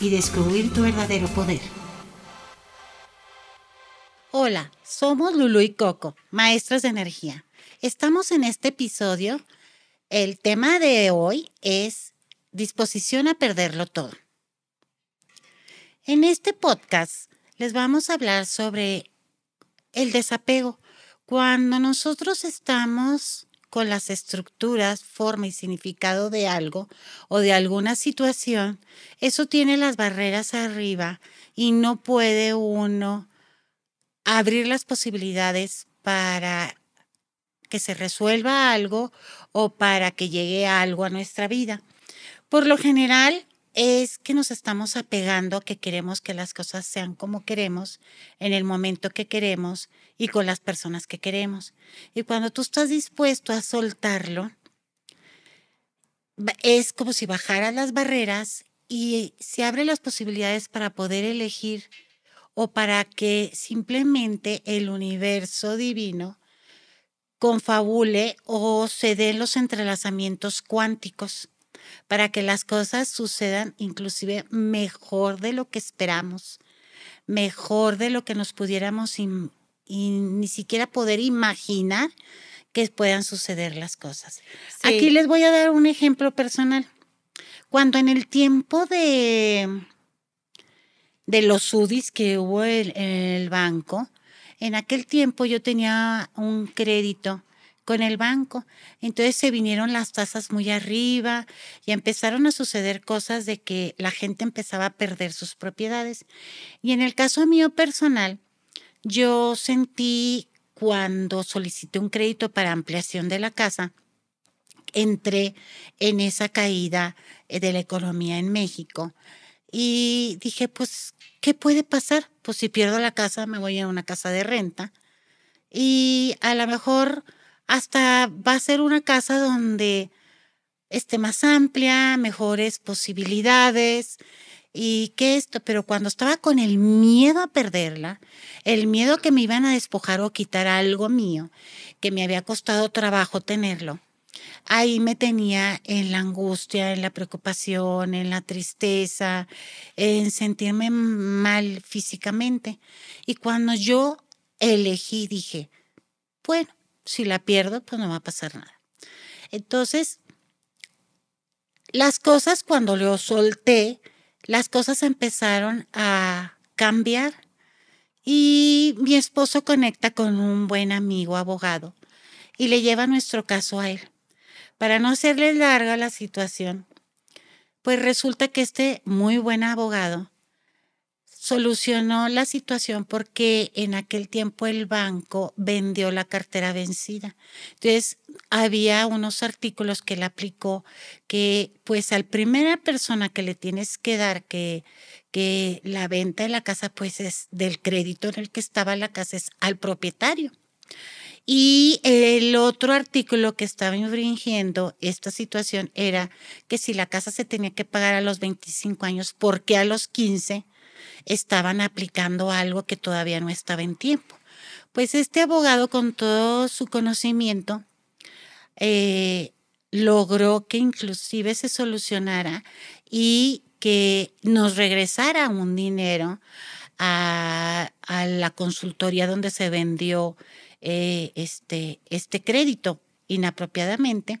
y descubrir tu verdadero poder. Hola, somos Lulu y Coco, maestras de energía. Estamos en este episodio. El tema de hoy es disposición a perderlo todo. En este podcast les vamos a hablar sobre el desapego. Cuando nosotros estamos con las estructuras, forma y significado de algo o de alguna situación, eso tiene las barreras arriba y no puede uno abrir las posibilidades para que se resuelva algo o para que llegue algo a nuestra vida. Por lo general, es que nos estamos apegando a que queremos que las cosas sean como queremos, en el momento que queremos y con las personas que queremos. Y cuando tú estás dispuesto a soltarlo, es como si bajaras las barreras y se abren las posibilidades para poder elegir o para que simplemente el universo divino confabule o se den los entrelazamientos cuánticos para que las cosas sucedan inclusive mejor de lo que esperamos, mejor de lo que nos pudiéramos y ni siquiera poder imaginar que puedan suceder las cosas. Aquí les voy a dar un ejemplo personal. Cuando en el tiempo de, de los sudis que hubo en el banco, en aquel tiempo yo tenía un crédito con el banco. Entonces se vinieron las tasas muy arriba y empezaron a suceder cosas de que la gente empezaba a perder sus propiedades. Y en el caso mío personal, yo sentí cuando solicité un crédito para ampliación de la casa, entré en esa caída eh, de la economía en México y dije, pues, ¿qué puede pasar? Pues si pierdo la casa, me voy a una casa de renta y a lo mejor hasta va a ser una casa donde esté más amplia, mejores posibilidades y que esto, pero cuando estaba con el miedo a perderla, el miedo que me iban a despojar o quitar algo mío, que me había costado trabajo tenerlo, ahí me tenía en la angustia, en la preocupación, en la tristeza, en sentirme mal físicamente. Y cuando yo elegí, dije, bueno, si la pierdo, pues no va a pasar nada. Entonces, las cosas cuando lo solté, las cosas empezaron a cambiar y mi esposo conecta con un buen amigo abogado y le lleva nuestro caso a él. Para no hacerle larga la situación, pues resulta que este muy buen abogado solucionó la situación porque en aquel tiempo el banco vendió la cartera vencida. Entonces, había unos artículos que él aplicó que pues al primera persona que le tienes que dar que, que la venta de la casa pues es del crédito en el que estaba la casa es al propietario. Y el otro artículo que estaba infringiendo esta situación era que si la casa se tenía que pagar a los 25 años, ¿por qué a los 15? Estaban aplicando algo que todavía no estaba en tiempo. Pues este abogado con todo su conocimiento eh, logró que inclusive se solucionara y que nos regresara un dinero a, la consultoría donde se vendió eh, este, este crédito inapropiadamente.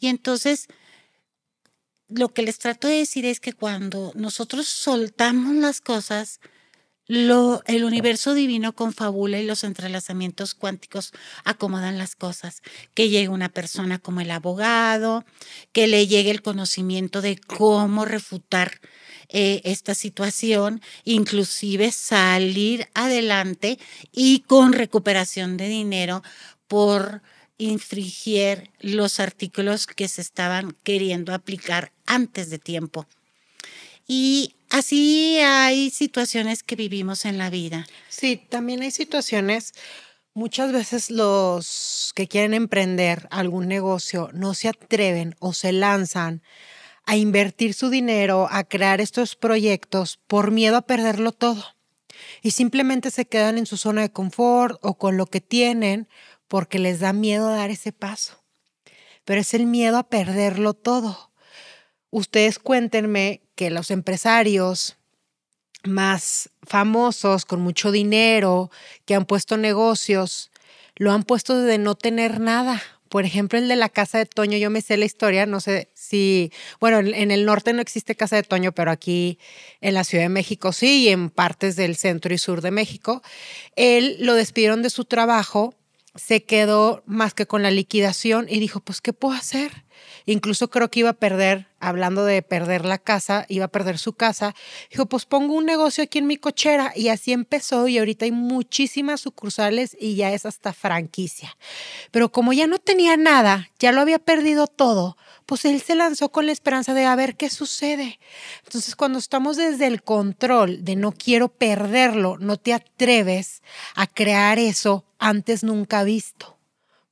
Y entonces lo que les trato de decir es que cuando nosotros soltamos las cosas, lo, el universo divino confabula y los entrelazamientos cuánticos acomodan las cosas. Que llegue una persona como el abogado, que le llegue el conocimiento de cómo refutar eh, esta situación, inclusive salir adelante y con recuperación de dinero por infringir los artículos que se estaban queriendo aplicar antes de tiempo. Y así hay situaciones que vivimos en la vida. Sí, también hay situaciones, muchas veces los que quieren emprender algún negocio no se atreven o se lanzan a invertir su dinero, a crear estos proyectos por miedo a perderlo todo. Y simplemente se quedan en su zona de confort o con lo que tienen porque les da miedo dar ese paso. Pero es el miedo a perderlo todo. Ustedes cuéntenme que los empresarios más famosos, con mucho dinero, que han puesto negocios, lo han puesto de no tener nada. Por ejemplo, el de la casa de Toño, yo me sé la historia, no sé si, bueno, en el norte no existe casa de Toño, pero aquí en la Ciudad de México sí, y en partes del centro y sur de México. Él lo despidieron de su trabajo, se quedó más que con la liquidación y dijo, pues, ¿qué puedo hacer? Incluso creo que iba a perder, hablando de perder la casa, iba a perder su casa. Dijo, pues pongo un negocio aquí en mi cochera y así empezó y ahorita hay muchísimas sucursales y ya es hasta franquicia. Pero como ya no tenía nada, ya lo había perdido todo, pues él se lanzó con la esperanza de a ver qué sucede. Entonces cuando estamos desde el control de no quiero perderlo, no te atreves a crear eso antes nunca visto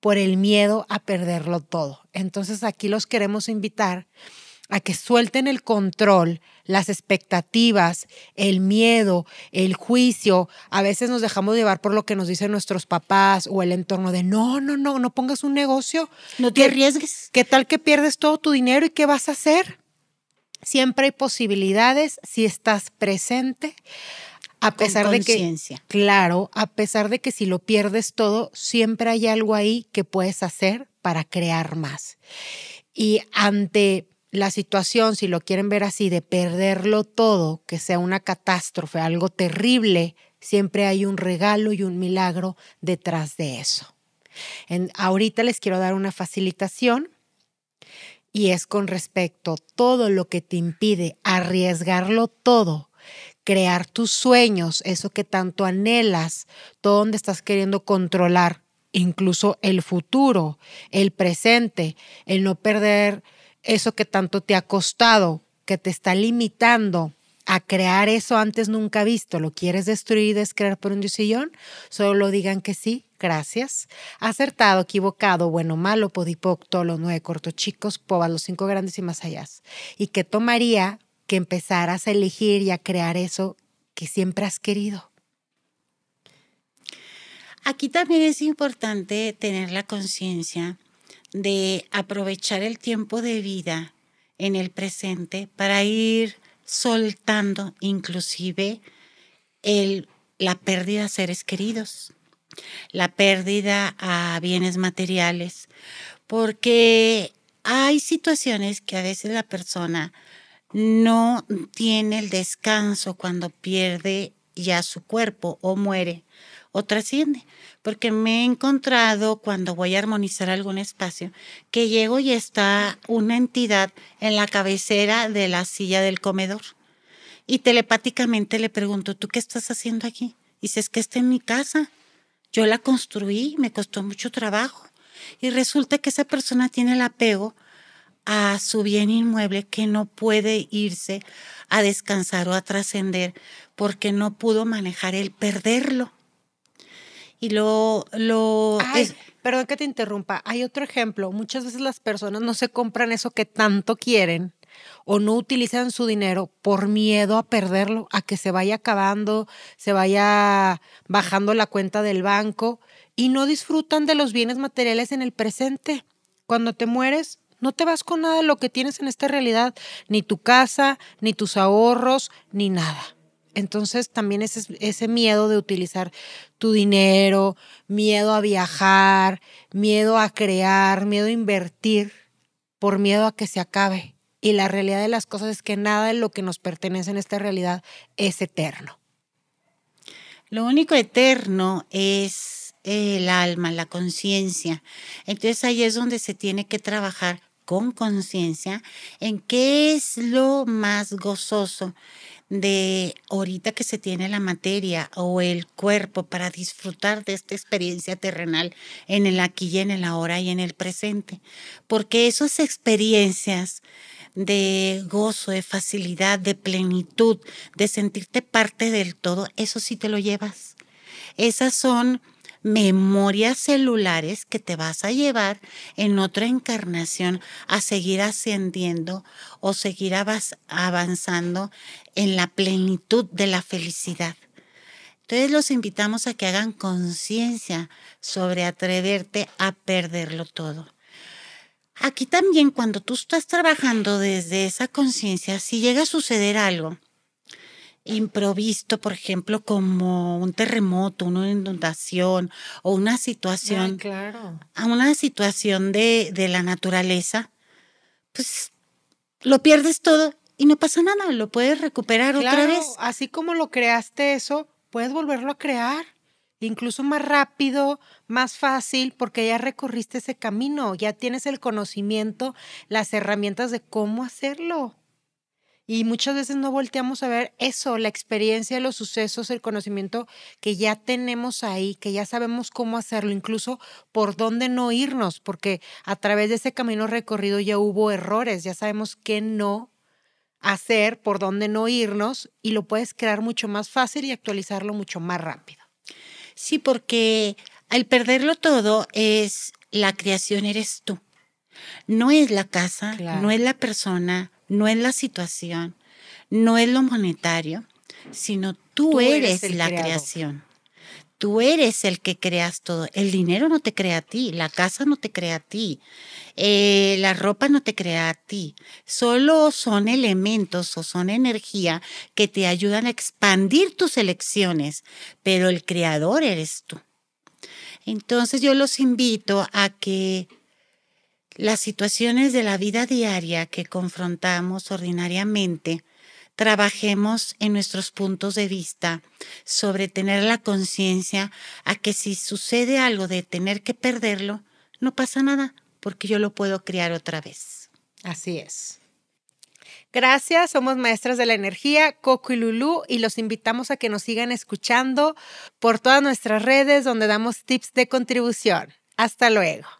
por el miedo a perderlo todo. Entonces aquí los queremos invitar a que suelten el control, las expectativas, el miedo, el juicio. A veces nos dejamos llevar por lo que nos dicen nuestros papás o el entorno de no, no, no, no pongas un negocio. No te arriesgues. ¿Qué tal que pierdes todo tu dinero y qué vas a hacer? Siempre hay posibilidades si estás presente. A pesar de que, claro, a pesar de que si lo pierdes todo, siempre hay algo ahí que puedes hacer para crear más. Y ante la situación, si lo quieren ver así, de perderlo todo, que sea una catástrofe, algo terrible, siempre hay un regalo y un milagro detrás de eso. En, ahorita les quiero dar una facilitación y es con respecto a todo lo que te impide arriesgarlo todo crear tus sueños, eso que tanto anhelas, todo donde estás queriendo controlar, incluso el futuro, el presente, el no perder eso que tanto te ha costado, que te está limitando a crear eso antes nunca visto, lo quieres destruir y descrear por un sillón, solo digan que sí, gracias. Acertado, equivocado, bueno, malo, podipoc, los nueve cortochicos, povas, los cinco grandes y más allá. Y que tomaría que empezaras a elegir y a crear eso que siempre has querido. Aquí también es importante tener la conciencia de aprovechar el tiempo de vida en el presente para ir soltando inclusive el, la pérdida de seres queridos, la pérdida a bienes materiales, porque hay situaciones que a veces la persona no tiene el descanso cuando pierde ya su cuerpo o muere o trasciende. Porque me he encontrado cuando voy a armonizar algún espacio que llego y está una entidad en la cabecera de la silla del comedor. Y telepáticamente le pregunto, ¿tú qué estás haciendo aquí? Y dices que está en mi casa. Yo la construí, me costó mucho trabajo. Y resulta que esa persona tiene el apego a su bien inmueble que no puede irse a descansar o a trascender porque no pudo manejar el perderlo. Y lo... lo Perdón que te interrumpa. Hay otro ejemplo. Muchas veces las personas no se compran eso que tanto quieren o no utilizan su dinero por miedo a perderlo, a que se vaya acabando, se vaya bajando la cuenta del banco y no disfrutan de los bienes materiales en el presente. Cuando te mueres, no te vas con nada de lo que tienes en esta realidad, ni tu casa, ni tus ahorros, ni nada. Entonces también ese, ese miedo de utilizar tu dinero, miedo a viajar, miedo a crear, miedo a invertir, por miedo a que se acabe. Y la realidad de las cosas es que nada de lo que nos pertenece en esta realidad es eterno. Lo único eterno es el alma, la conciencia. Entonces ahí es donde se tiene que trabajar con conciencia en qué es lo más gozoso de ahorita que se tiene la materia o el cuerpo para disfrutar de esta experiencia terrenal en el aquí y en el ahora y en el presente. Porque esas experiencias de gozo, de facilidad, de plenitud, de sentirte parte del todo, eso sí te lo llevas. Esas son memorias celulares que te vas a llevar en otra encarnación a seguir ascendiendo o seguir avanzando en la plenitud de la felicidad. Entonces los invitamos a que hagan conciencia sobre atreverte a perderlo todo. Aquí también cuando tú estás trabajando desde esa conciencia, si llega a suceder algo, improvisto, por ejemplo, como un terremoto, una inundación o una situación, claro. a una situación de, de la naturaleza, pues lo pierdes todo y no pasa nada, lo puedes recuperar otra vez. Así como lo creaste eso, puedes volverlo a crear, incluso más rápido, más fácil, porque ya recorriste ese camino, ya tienes el conocimiento, las herramientas de cómo hacerlo. Y muchas veces no volteamos a ver eso, la experiencia, los sucesos, el conocimiento que ya tenemos ahí, que ya sabemos cómo hacerlo, incluso por dónde no irnos, porque a través de ese camino recorrido ya hubo errores, ya sabemos qué no hacer, por dónde no irnos, y lo puedes crear mucho más fácil y actualizarlo mucho más rápido. Sí, porque al perderlo todo es la creación eres tú. No es la casa, no es la persona, no es la situación, no es lo monetario, sino tú, eres, la creación. Tú eres el que creas todo. El dinero no te crea a ti, la casa no te crea a ti, eh, la ropa no te crea a ti. Solo son elementos o son energía que te ayudan a expandir tus elecciones, pero el creador eres tú. Entonces yo los invito a que las situaciones de la vida diaria que confrontamos ordinariamente, trabajemos en nuestros puntos de vista sobre tener la conciencia a que si sucede algo de tener que perderlo, no pasa nada, porque yo lo puedo crear otra vez. Así es. Gracias, somos maestras de la energía, Coco y Lulú, y los invitamos a que nos sigan escuchando por todas nuestras redes donde damos tips de contribución. Hasta luego.